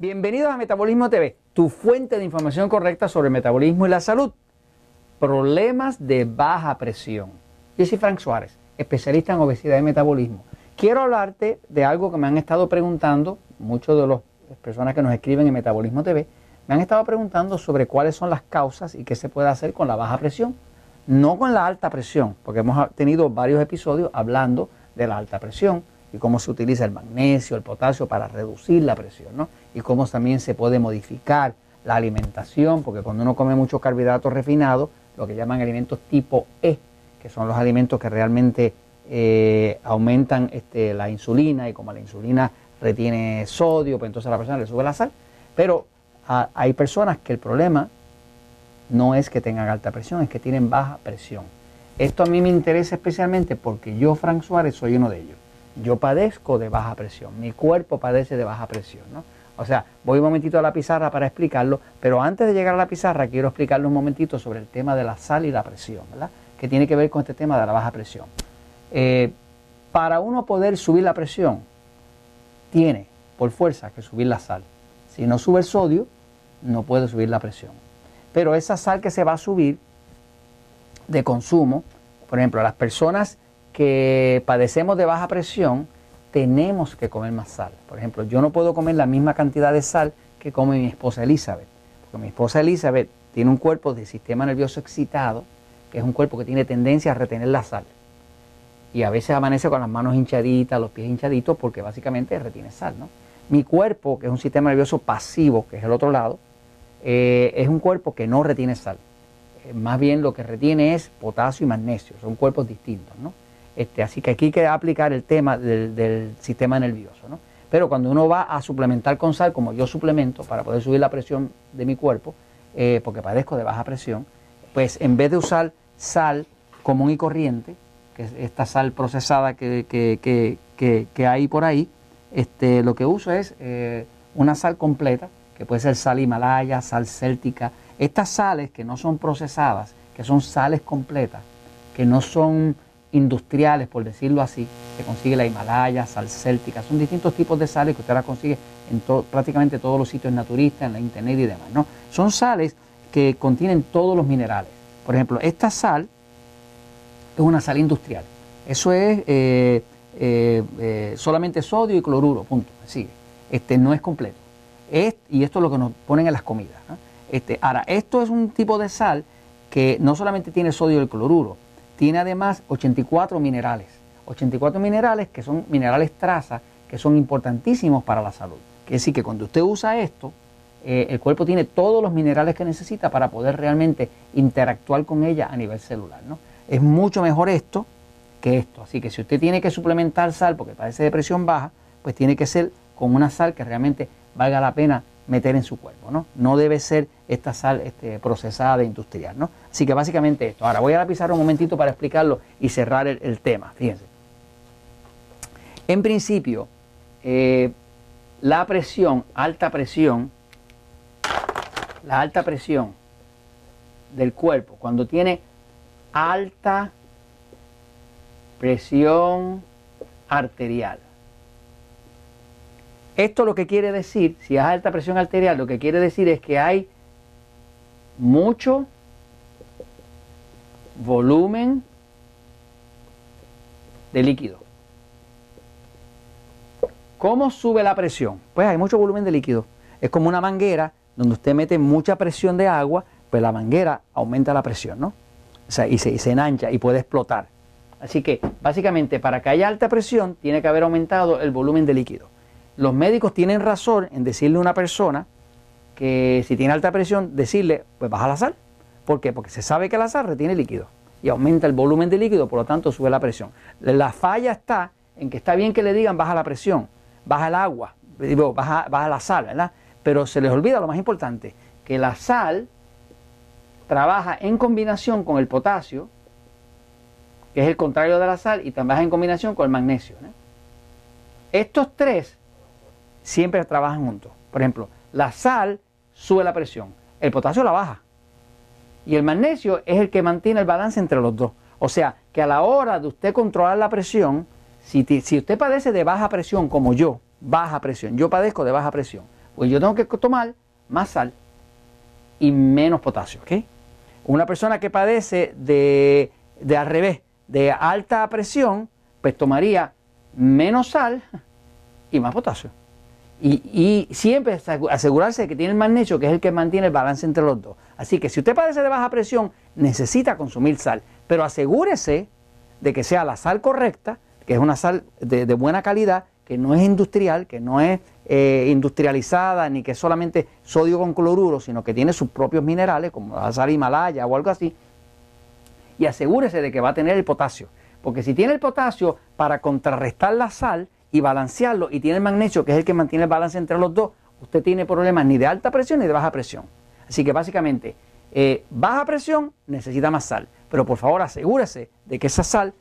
Bienvenidos a Metabolismo TV, tu fuente de información correcta sobre el metabolismo y la salud. Problemas de baja presión. Yo soy Frank Suárez, especialista en obesidad y metabolismo. Quiero hablarte de algo que me han estado preguntando, muchos de las personas que nos escriben en Metabolismo TV, me han estado preguntando sobre cuáles son las causas y qué se puede hacer con la baja presión. No con la alta presión, porque hemos tenido varios episodios hablando de la alta presión y cómo se utiliza el magnesio, el potasio para reducir la presión, ¿no? Y cómo también se puede modificar la alimentación, porque cuando uno come muchos carbohidratos refinados, lo que llaman alimentos tipo E, que son los alimentos que realmente eh, aumentan este, la insulina y como la insulina retiene sodio, pues entonces a la persona le sube la sal. Pero hay personas que el problema no es que tengan alta presión, es que tienen baja presión. Esto a mí me interesa especialmente porque yo, Frank Suárez, soy uno de ellos yo padezco de baja presión, mi cuerpo padece de baja presión, ¿no? O sea, voy un momentito a la pizarra para explicarlo, pero antes de llegar a la pizarra quiero explicarle un momentito sobre el tema de la sal y la presión, ¿verdad? Que tiene que ver con este tema de la baja presión. Eh, para uno poder subir la presión, tiene por fuerza que subir la sal. Si no sube el sodio, no puede subir la presión. Pero esa sal que se va a subir de consumo, por ejemplo, las personas que padecemos de baja presión, tenemos que comer más sal. Por ejemplo, yo no puedo comer la misma cantidad de sal que come mi esposa Elizabeth, porque mi esposa Elizabeth tiene un cuerpo de sistema nervioso excitado, que es un cuerpo que tiene tendencia a retener la sal. Y a veces amanece con las manos hinchaditas, los pies hinchaditos, porque básicamente retiene sal. ¿no? Mi cuerpo, que es un sistema nervioso pasivo, que es el otro lado, eh, es un cuerpo que no retiene sal. Eh, más bien lo que retiene es potasio y magnesio, son cuerpos distintos. ¿no? Este, así que aquí hay que aplicar el tema del, sistema nervioso. ¿no? Pero cuando uno va a suplementar con sal, como yo suplemento para poder subir la presión de mi cuerpo, eh, porque padezco de baja presión, pues en vez de usar sal común y corriente, que es esta sal procesada que, que, hay por ahí, este, lo que uso es eh, una sal completa, que puede ser sal himalaya, sal céltica. Estas sales que no son procesadas, que son sales completas, que no son industriales, por decirlo así, se consigue la Himalaya, sal céltica, son distintos tipos de sales que usted las consigue en prácticamente todos los sitios naturistas, en la internet y demás. ¿no? Son sales que contienen todos los minerales. Por ejemplo, esta sal es una sal industrial. Eso es eh, eh, eh, solamente sodio y cloruro, punto. Sigue. Este no es completo. Es, y esto es lo que nos ponen en las comidas. Este, ahora, esto es un tipo de sal que no solamente tiene sodio y cloruro, tiene además 84 minerales. 84 minerales que son minerales traza, que son importantísimos para la salud. Quiere decir que cuando usted usa esto, eh, el cuerpo tiene todos los minerales que necesita para poder realmente interactuar con ella a nivel celular. ¿no? Es mucho mejor esto que esto. Así que si usted tiene que suplementar sal porque padece de presión baja, pues tiene que ser con una sal que realmente valga la pena meter en su cuerpo, ¿no? No debe ser esta sal este, procesada industrial, ¿no? Así que básicamente esto. Ahora voy a la un momentito para explicarlo y cerrar el, tema, fíjense. En principio, eh, la presión, alta presión, la alta presión del cuerpo, cuando tiene alta presión arterial, esto lo que quiere decir, si es alta presión arterial, lo que quiere decir es que hay mucho volumen de líquido. ¿Cómo sube la presión? Pues hay mucho volumen de líquido. Es como una manguera donde usted mete mucha presión de agua, pues la manguera aumenta la presión, ¿no? O sea, y se, y enancha y puede explotar. Así que básicamente para que haya alta presión tiene que haber aumentado el volumen de líquido los médicos tienen razón en decirle a una persona que si tiene alta presión, decirle, pues baja la sal. ¿Por qué? Porque se sabe que la sal retiene líquido y aumenta el volumen de líquido, por lo tanto sube la presión. La falla está en que está bien que le digan baja la presión, baja el agua, baja, baja la sal, ¿verdad? Pero se les olvida lo más importante, que la sal trabaja en combinación con el potasio, que es el contrario de la sal, y trabaja en combinación con el magnesio. Estos tres siempre trabajan juntos. Por ejemplo, la sal sube la presión, el potasio la baja. Y el magnesio es el que mantiene el balance entre los dos. O sea, que a la hora de usted controlar la presión, si, usted padece de baja presión como yo, baja presión, yo padezco de baja presión, Pues yo tengo que tomar más sal y menos potasio. Una persona que padece de, de al revés, de alta presión, pues tomaría menos sal y más potasio. Y, siempre asegurarse de que tiene el magnesio, que es el que mantiene el balance entre los dos. Así que si usted padece de baja presión, necesita consumir sal, pero asegúrese de que sea la sal correcta, que es una sal de, buena calidad, que no es industrial, que no es eh, industrializada, ni que es solamente sodio con cloruro, sino que tiene sus propios minerales, como la sal Himalaya o algo así. Y asegúrese de que va a tener el potasio. Porque si tiene el potasio, para contrarrestar la sal, y balancearlo y tiene el magnesio, que es el que mantiene el balance entre los dos, usted tiene problemas ni de alta presión ni de baja presión. Así que básicamente, eh, baja presión necesita más sal, pero por favor asegúrese de que esa sal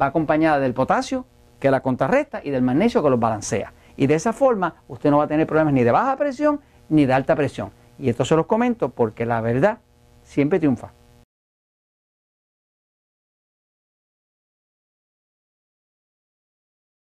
va acompañada del potasio, que la contrarresta, y del magnesio, que los balancea. Y de esa forma usted no va a tener problemas ni de baja presión ni de alta presión. Y esto se los comento porque la verdad siempre triunfa.